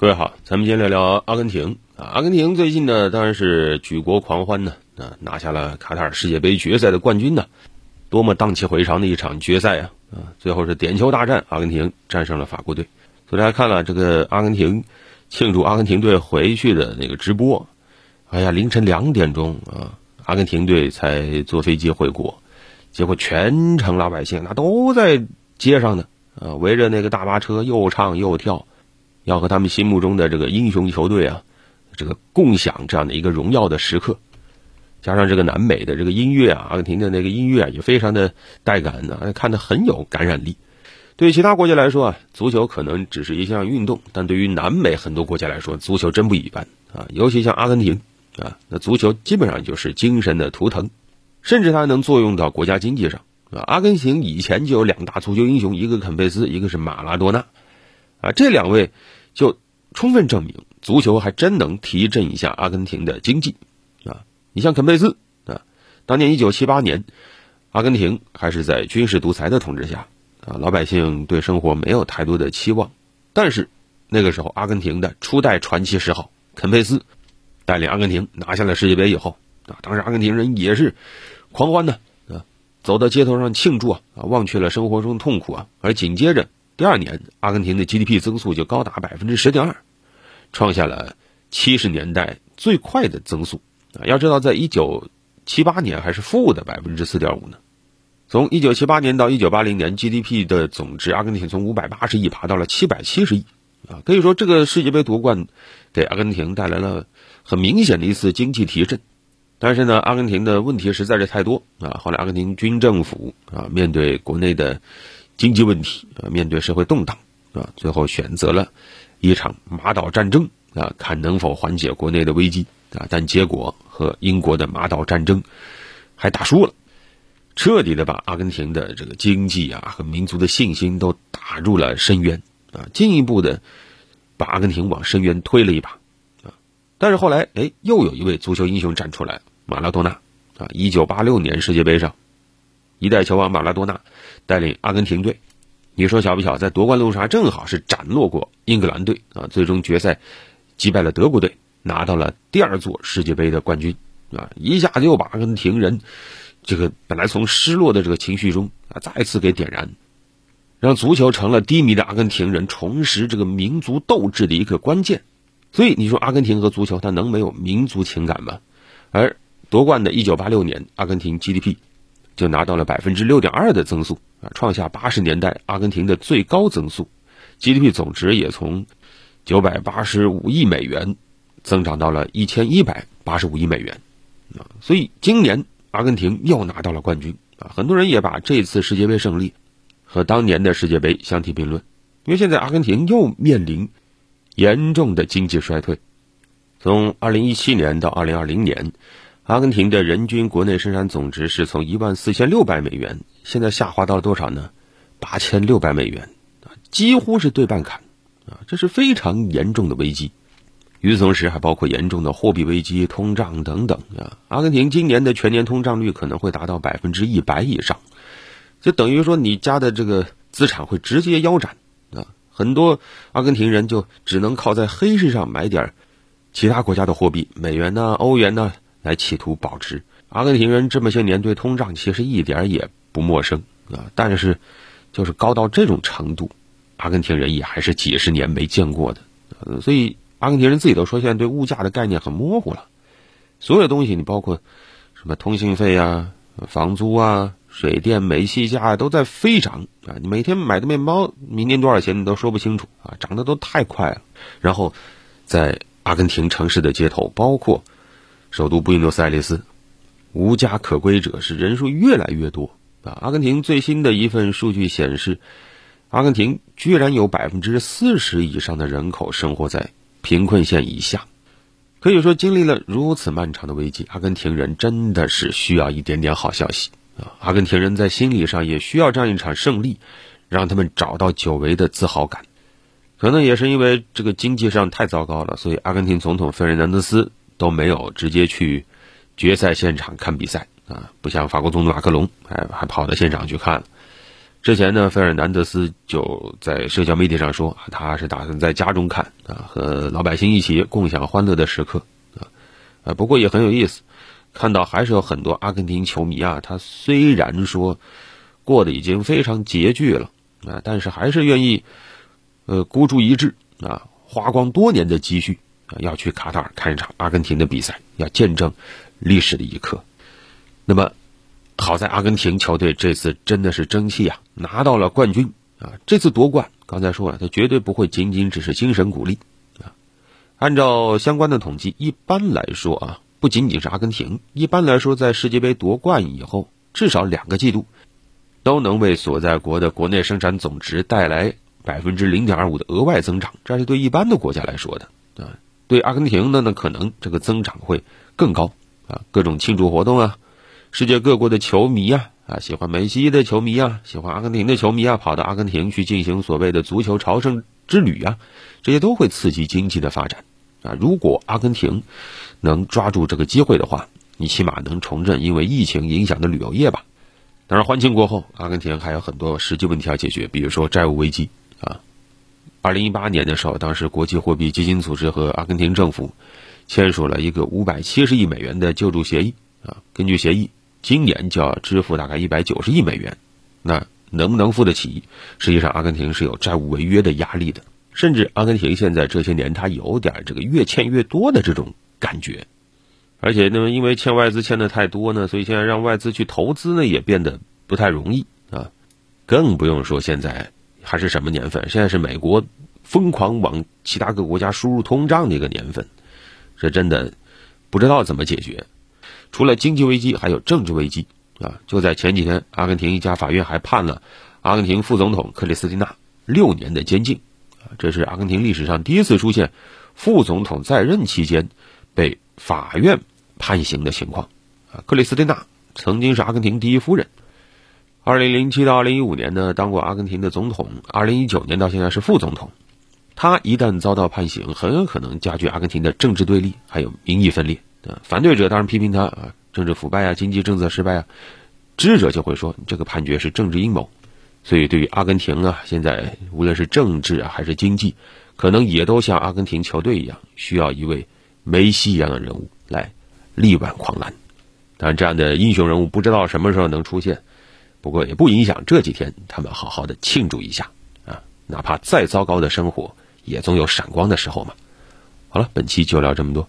各位好，咱们今天聊聊阿根廷啊。阿根廷最近呢，当然是举国狂欢呢啊，拿下了卡塔尔世界杯决赛的冠军呢，多么荡气回肠的一场决赛啊啊！最后是点球大战，阿根廷战胜了法国队。昨天还看了这个阿根廷庆祝阿根廷队回去的那个直播，哎呀，凌晨两点钟啊，阿根廷队才坐飞机回国，结果全城老百姓那都在街上呢啊，围着那个大巴车又唱又跳。要和他们心目中的这个英雄球队啊，这个共享这样的一个荣耀的时刻，加上这个南美的这个音乐啊，阿根廷的那个音乐也非常的带感呢，看的很有感染力。对于其他国家来说啊，足球可能只是一项运动，但对于南美很多国家来说，足球真不一般啊。尤其像阿根廷啊，那足球基本上就是精神的图腾，甚至它能作用到国家经济上啊。阿根廷以前就有两大足球英雄，一个肯佩斯，一个是马拉多纳。啊，这两位就充分证明，足球还真能提振一下阿根廷的经济啊！你像肯佩斯啊，当年一九七八年，阿根廷还是在军事独裁的统治下啊，老百姓对生活没有太多的期望。但是那个时候，阿根廷的初代传奇十号肯佩斯带领阿根廷拿下了世界杯以后啊，当时阿根廷人也是狂欢呢啊，走到街头上庆祝啊啊，忘却了生活中的痛苦啊，而紧接着。第二年，阿根廷的 GDP 增速就高达百分之十点二，创下了七十年代最快的增速啊！要知道，在一九七八年还是负的百分之四点五呢。从一九七八年到一九八零年，GDP 的总值，阿根廷从五百八十亿爬到了七百七十亿啊！可以说，这个世界杯夺冠给阿根廷带来了很明显的一次经济提振。但是呢，阿根廷的问题实在是太多啊！后来，阿根廷军政府啊，面对国内的。经济问题啊，面对社会动荡啊，最后选择了一场马岛战争啊，看能否缓解国内的危机啊。但结果和英国的马岛战争还打输了，彻底的把阿根廷的这个经济啊和民族的信心都打入了深渊啊，进一步的把阿根廷往深渊推了一把啊。但是后来哎，又有一位足球英雄站出来，马拉多纳啊，一九八六年世界杯上。一代球王马拉多纳带领阿根廷队，你说巧不巧，在夺冠路上正好是斩落过英格兰队啊，最终决赛击败了德国队，拿到了第二座世界杯的冠军啊，一下子又把阿根廷人这个本来从失落的这个情绪中啊再次给点燃，让足球成了低迷的阿根廷人重拾这个民族斗志的一个关键。所以你说阿根廷和足球它能没有民族情感吗？而夺冠的1986年，阿根廷 GDP。就拿到了百分之六点二的增速啊，创下八十年代阿根廷的最高增速，GDP 总值也从九百八十五亿美元增长到了一千一百八十五亿美元啊，所以今年阿根廷又拿到了冠军啊，很多人也把这次世界杯胜利和当年的世界杯相提并论，因为现在阿根廷又面临严重的经济衰退，从二零一七年到二零二零年。阿根廷的人均国内生产总值是从一万四千六百美元，现在下滑到了多少呢？八千六百美元啊，几乎是对半砍啊，这是非常严重的危机。与此同时，还包括严重的货币危机、通胀等等啊。阿根廷今年的全年通胀率可能会达到百分之一百以上，就等于说你家的这个资产会直接腰斩啊。很多阿根廷人就只能靠在黑市上买点其他国家的货币，美元呢、欧元呢。来企图保值。阿根廷人这么些年对通胀其实一点也不陌生啊，但是就是高到这种程度，阿根廷人也还是几十年没见过的。所以阿根廷人自己都说，现在对物价的概念很模糊了。所有东西，你包括什么通信费啊、房租啊、水电煤气价都在飞涨啊。你每天买的面包，明年多少钱你都说不清楚啊，涨得都太快了。然后在阿根廷城市的街头，包括。首都布宜诺斯艾利斯，无家可归者是人数越来越多啊！阿根廷最新的一份数据显示，阿根廷居然有百分之四十以上的人口生活在贫困线以下。可以说，经历了如此漫长的危机，阿根廷人真的是需要一点点好消息啊！阿根廷人在心理上也需要这样一场胜利，让他们找到久违的自豪感。可能也是因为这个经济上太糟糕了，所以阿根廷总统费尔南德斯。都没有直接去决赛现场看比赛啊，不像法国总统马克龙，还还跑到现场去看了。之前呢，费尔南德斯就在社交媒体上说，他是打算在家中看啊，和老百姓一起共享欢乐的时刻啊。啊，不过也很有意思，看到还是有很多阿根廷球迷啊，他虽然说过得已经非常拮据了啊，但是还是愿意呃孤注一掷啊，花光多年的积蓄，要去卡塔尔看一场阿根廷的比赛，要见证历史的一刻。那么。好在阿根廷球队这次真的是争气啊，拿到了冠军啊！这次夺冠，刚才说了，他绝对不会仅仅只是精神鼓励啊。按照相关的统计，一般来说啊，不仅仅是阿根廷，一般来说，在世界杯夺冠以后，至少两个季度，都能为所在国的国内生产总值带来百分之零点二五的额外增长。这是对一般的国家来说的啊。对阿根廷的呢，可能这个增长会更高啊，各种庆祝活动啊。世界各国的球迷啊，啊，喜欢梅西的球迷啊，喜欢阿根廷的球迷啊，跑到阿根廷去进行所谓的足球朝圣之旅啊，这些都会刺激经济的发展啊。如果阿根廷能抓住这个机会的话，你起码能重振因为疫情影响的旅游业吧。当然，欢庆过后，阿根廷还有很多实际问题要解决，比如说债务危机啊。二零一八年的时候，当时国际货币基金组织和阿根廷政府签署了一个五百七十亿美元的救助协议啊。根据协议。今年就要支付大概一百九十亿美元，那能不能付得起？实际上，阿根廷是有债务违约的压力的，甚至阿根廷现在这些年它有点这个越欠越多的这种感觉，而且呢，因为欠外资欠的太多呢，所以现在让外资去投资呢也变得不太容易啊，更不用说现在还是什么年份？现在是美国疯狂往其他各国家输入通胀的一个年份，这真的不知道怎么解决。除了经济危机，还有政治危机啊！就在前几天，阿根廷一家法院还判了阿根廷副总统克里斯蒂娜六年的监禁啊！这是阿根廷历史上第一次出现副总统在任期间被法院判刑的情况啊！克里斯蒂娜曾经是阿根廷第一夫人，二零零七到二零一五年呢当过阿根廷的总统，二零一九年到现在是副总统。他一旦遭到判刑，很有可能加剧阿根廷的政治对立，还有民意分裂。啊反对者当然批评他啊，政治腐败啊，经济政策失败啊；支持者就会说这个判决是政治阴谋。所以，对于阿根廷啊，现在无论是政治还是经济，可能也都像阿根廷球队一样，需要一位梅西一样的人物来力挽狂澜。当然，这样的英雄人物不知道什么时候能出现，不过也不影响这几天他们好好的庆祝一下啊，哪怕再糟糕的生活，也总有闪光的时候嘛。好了，本期就聊这么多。